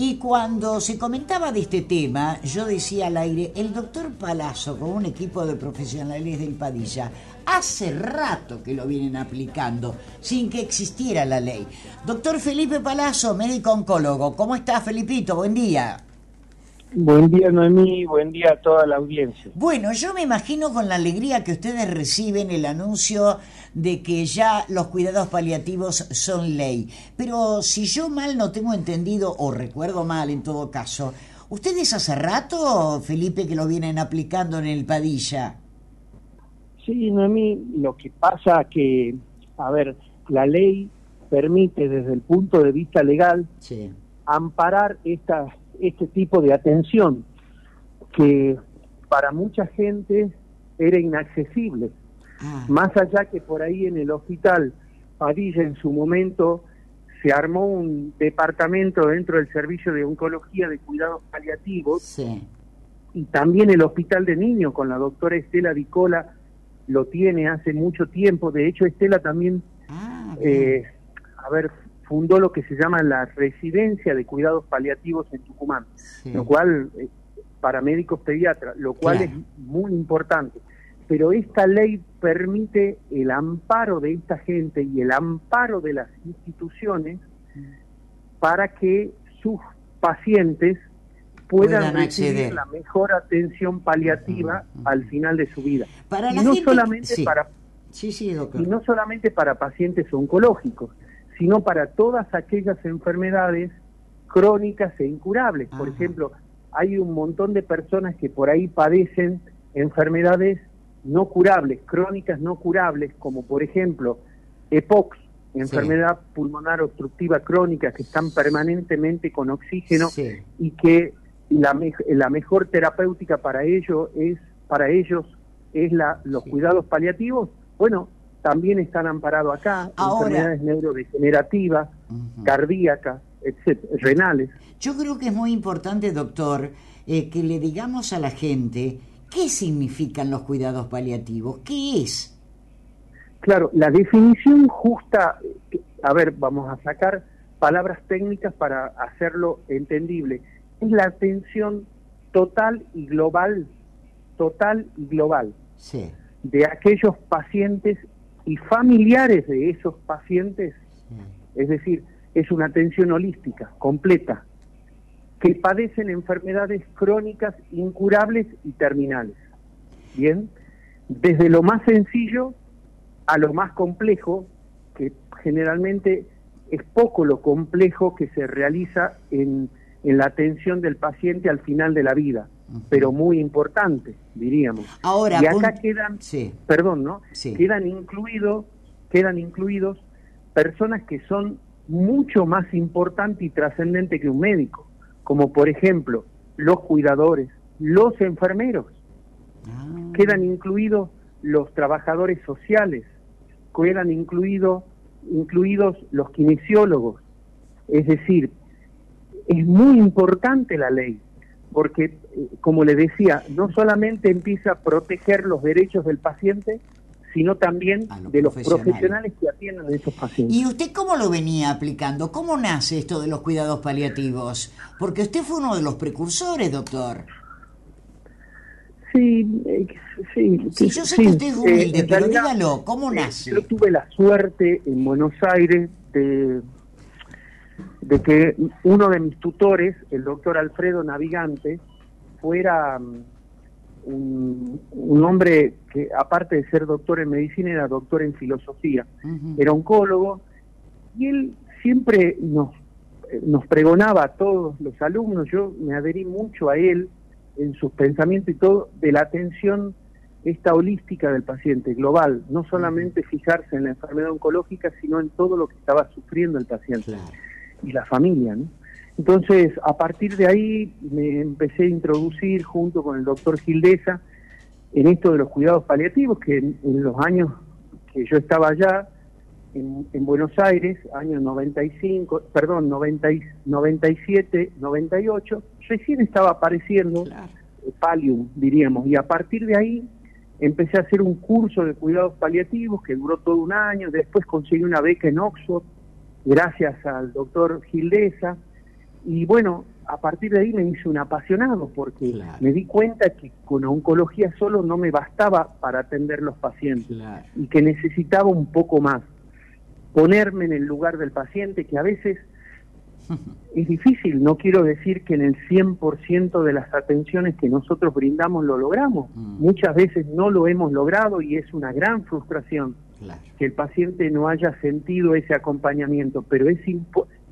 Y cuando se comentaba de este tema, yo decía al aire, el doctor Palazzo con un equipo de profesionales del Padilla, hace rato que lo vienen aplicando, sin que existiera la ley. Doctor Felipe Palazzo, médico oncólogo, ¿cómo está Felipito? Buen día. Buen día Noemí, buen día a toda la audiencia. Bueno, yo me imagino con la alegría que ustedes reciben el anuncio de que ya los cuidados paliativos son ley. Pero si yo mal no tengo entendido, o recuerdo mal en todo caso, ¿ustedes hace rato, Felipe, que lo vienen aplicando en el Padilla? Sí, Noemí, lo que pasa que, a ver, la ley permite desde el punto de vista legal amparar estas este tipo de atención que para mucha gente era inaccesible. Ah. Más allá que por ahí en el hospital Padilla en su momento se armó un departamento dentro del servicio de oncología de cuidados paliativos y también el hospital de niños con la doctora Estela Vicola lo tiene hace mucho tiempo. De hecho, Estela también, ah, eh, a ver, fundó lo que se llama la residencia de cuidados paliativos en Tucumán, lo cual, eh, para médicos pediatras, lo cual es muy importante. Pero esta ley permite el amparo de esta gente y el amparo de las instituciones para que sus pacientes puedan, recibir la mejor atención paliativa al final de su vida. Para y no solamente para y no solamente para pacientes oncológicos, sino para todas aquellas enfermedades crónicas e incurables. Por ejemplo, hay un montón de personas que por ahí padecen enfermedades no curables, crónicas no curables, como por ejemplo EPOX, enfermedad pulmonar obstructiva crónica, que están permanentemente con oxígeno y que la, la mejor terapéutica para ello es para ellos es la, los cuidados paliativos. Bueno, también están amparados acá, enfermedades neurodegenerativas, cardíacas, renales. Yo creo que es muy importante, doctor, eh, que le digamos a la gente qué significan los cuidados paliativos, qué es. Claro, la definición justa, a ver, vamos a sacar palabras técnicas para hacerlo entendible, es la atención total y global, total y global, de aquellos pacientes y familiares de esos pacientes, es decir, es una atención holística, completa, que padecen enfermedades crónicas, incurables y terminales. Bien, desde lo más sencillo a lo más complejo, que generalmente es poco lo complejo que se realiza en, en la atención del paciente al final de la vida pero muy importante, diríamos. Ahora, y acá quedan, perdón, ¿no? Quedan incluidos, quedan incluidos personas que son mucho más importantes y trascendentes que un médico, como por ejemplo los cuidadores, los enfermeros. Ah. Quedan incluidos los trabajadores sociales, quedan incluidos incluidos los kinesiólogos. Es decir, es muy importante la ley porque, eh, como le decía, no solamente empieza a proteger los derechos del paciente, sino también de los profesionales que atienden a esos pacientes. ¿Y usted cómo lo venía aplicando? ¿Cómo nace esto de los cuidados paliativos? Porque usted fue uno de los precursores, doctor. Sí, eh, sí. Sí, yo sé que usted es eh, humilde, pero dígalo, ¿cómo nace? Yo tuve la suerte en Buenos Aires de de que uno de mis tutores, el doctor Alfredo Navigante, fuera mm, un, hombre que aparte de ser doctor en medicina era doctor en filosofía, era oncólogo, y él siempre nos, nos pregonaba a todos los alumnos, yo me adherí mucho a él en sus pensamientos y todo, de la atención esta holística del paciente, global, no solamente fijarse en la enfermedad oncológica, sino en todo lo que estaba sufriendo el paciente y la familia. ¿no? Entonces, a partir de ahí me empecé a introducir junto con el doctor Gildesa en esto de los cuidados paliativos, que en, los años que yo estaba allá, en, Buenos Aires, años 95, perdón, 90, 97, 98, recién estaba apareciendo el Palium, diríamos, y a partir de ahí empecé a hacer un curso de cuidados paliativos que duró todo un año, después conseguí una beca en Oxford, gracias al doctor Gildesa, Y bueno, a partir de ahí me hice un apasionado porque Claro. me di cuenta que con oncología solo no me bastaba para atender los pacientes Claro. y que necesitaba un poco más. Ponerme en el lugar del paciente, que a veces es difícil, no quiero decir que en el 100% de las atenciones que nosotros brindamos lo logramos. Mm. Muchas veces no lo hemos logrado y es una gran frustración Claro. que el paciente no haya sentido ese acompañamiento, pero es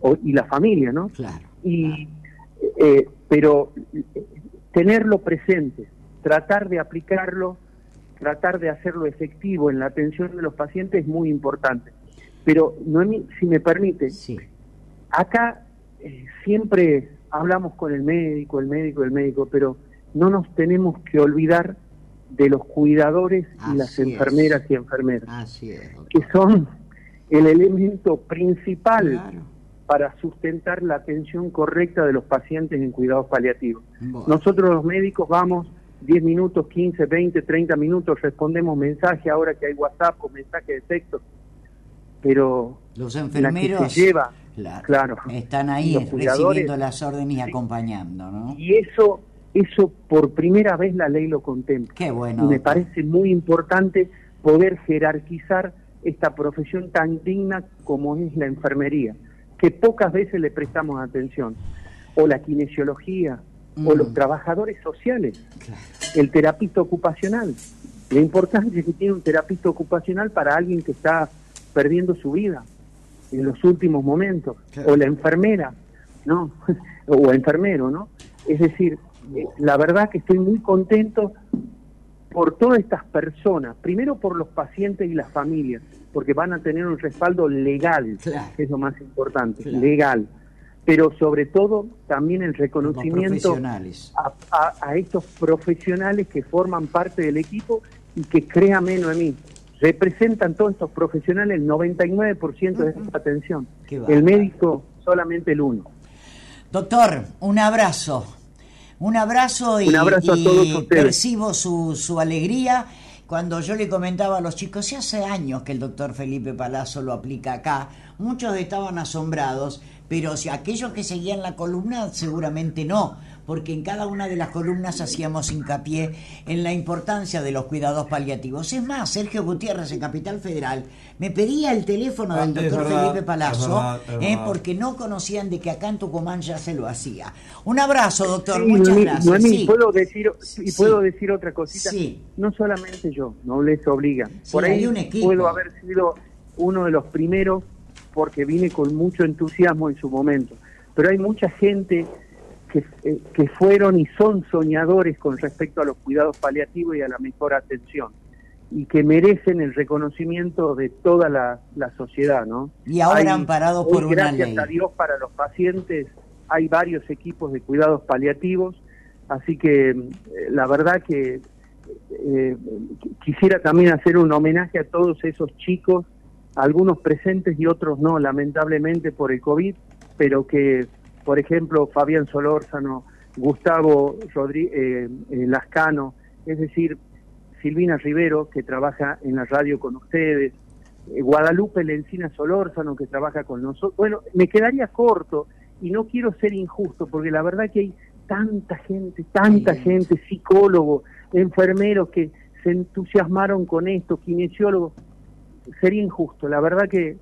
o- y la familia, ¿no? Claro. y eh, pero tenerlo presente, tratar de aplicarlo, tratar de hacerlo efectivo en la atención de los pacientes es muy importante. Pero Noemí, si me permite, Sí. acá eh, siempre hablamos con el médico, el médico, el médico, pero no nos tenemos que olvidar de los cuidadores y las es. enfermeras y enfermeras, Así es. que son el elemento principal Claro. para sustentar la atención correcta de los pacientes en cuidados paliativos. Bueno. Nosotros los médicos vamos 10 minutos, 15, 20, 30 minutos, respondemos mensajes ahora que hay WhatsApp o mensaje de texto, pero Los la enfermeros que se lleva, claro, claro, están ahí los cuidadores, recibiendo las órdenes y acompañando, ¿no? y eso, eso por primera vez la ley lo contempla. Qué bueno. y me parece muy importante poder jerarquizar esta profesión tan digna como es la enfermería, que pocas veces le prestamos atención, o la kinesiología, o Mm. los trabajadores sociales, Claro. el terapista ocupacional, la importancia que tiene un terapista ocupacional para alguien que está perdiendo su vida en los últimos momentos, Claro. o la enfermera, ¿no? o enfermero, ¿no? Es decir, la verdad que estoy muy contento por todas estas personas, primero por los pacientes y las familias, porque van a tener un respaldo legal, Claro. que es lo más importante, Claro. legal, pero sobre todo también el reconocimiento a, a- a estos profesionales que forman parte del equipo y que créame Noemí, representan todos estos profesionales el 99% de esta atención. El médico solamente el uno. Doctor, un abrazo. Un abrazo y, Un abrazo a y todos ustedes. percibo su, su alegría. Cuando yo le comentaba a los chicos, si hace años que el doctor Felipe Palazzo lo aplica acá, muchos estaban asombrados, pero si aquellos que seguían la columna seguramente no, porque en cada una de las columnas hacíamos hincapié en la importancia de los cuidados paliativos. Es más, Sergio Gutiérrez en Capital Federal me pedía el teléfono Ah, del es doctor verdad, Felipe es Palazzo, verdad, es eh, porque no conocían de que acá en Tucumán ya se lo hacía. Un abrazo, doctor, Sí, muchas gracias. Noemí, Sí. ¿puedo decir, y Sí. puedo decir otra cosita? Sí. No solamente yo, no les obliga. Sí, Por ahí hay un equipo. puedo haber sido uno de los primeros porque vine con mucho entusiasmo en su momento. Pero hay mucha gente que, eh, que fueron y son soñadores con respecto a los cuidados paliativos y a la mejor atención y que merecen el reconocimiento de toda la, la sociedad, ¿no? Y ahora Hay- amparados por hoy, una gracias ley. a Dios para los pacientes hay varios equipos de cuidados paliativos, así que eh, la verdad que eh, quisiera también hacer un homenaje a todos esos chicos, algunos presentes y otros no, lamentablemente por el COVID, pero que, por ejemplo, Fabián Solórzano, Gustavo eh, eh, Lascano, es decir, Silvina Rivero, que trabaja en la radio con ustedes, eh, Guadalupe Lencina Solórzano, que trabaja con nosotros. Bueno, me quedaría corto y no quiero ser injusto, porque la verdad que hay tanta gente, tanta Sí. gente, psicólogos, enfermeros que se entusiasmaron con esto, kinesiólogos. Sería injusto, la verdad que El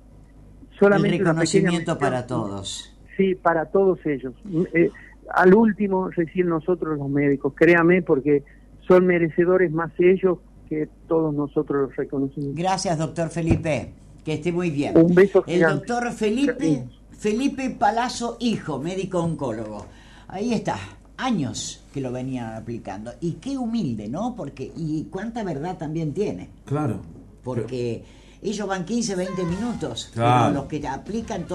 solamente una pequeña reconocimiento para todos. Sí, para todos ellos. Eh, al último, recién nosotros los médicos, créame, porque son merecedores más ellos que todos nosotros los reconocemos. Gracias, doctor Felipe. Que esté muy bien. Un beso El gigante. doctor Felipe. Felipe Palazzo, hijo, médico oncólogo. Ahí está, años que lo venía aplicando. Y qué humilde, ¿no? Porque, y cuánta verdad también tiene. Claro. Porque ellos van 15, 20 minutos, Claro. pero los que aplican todo.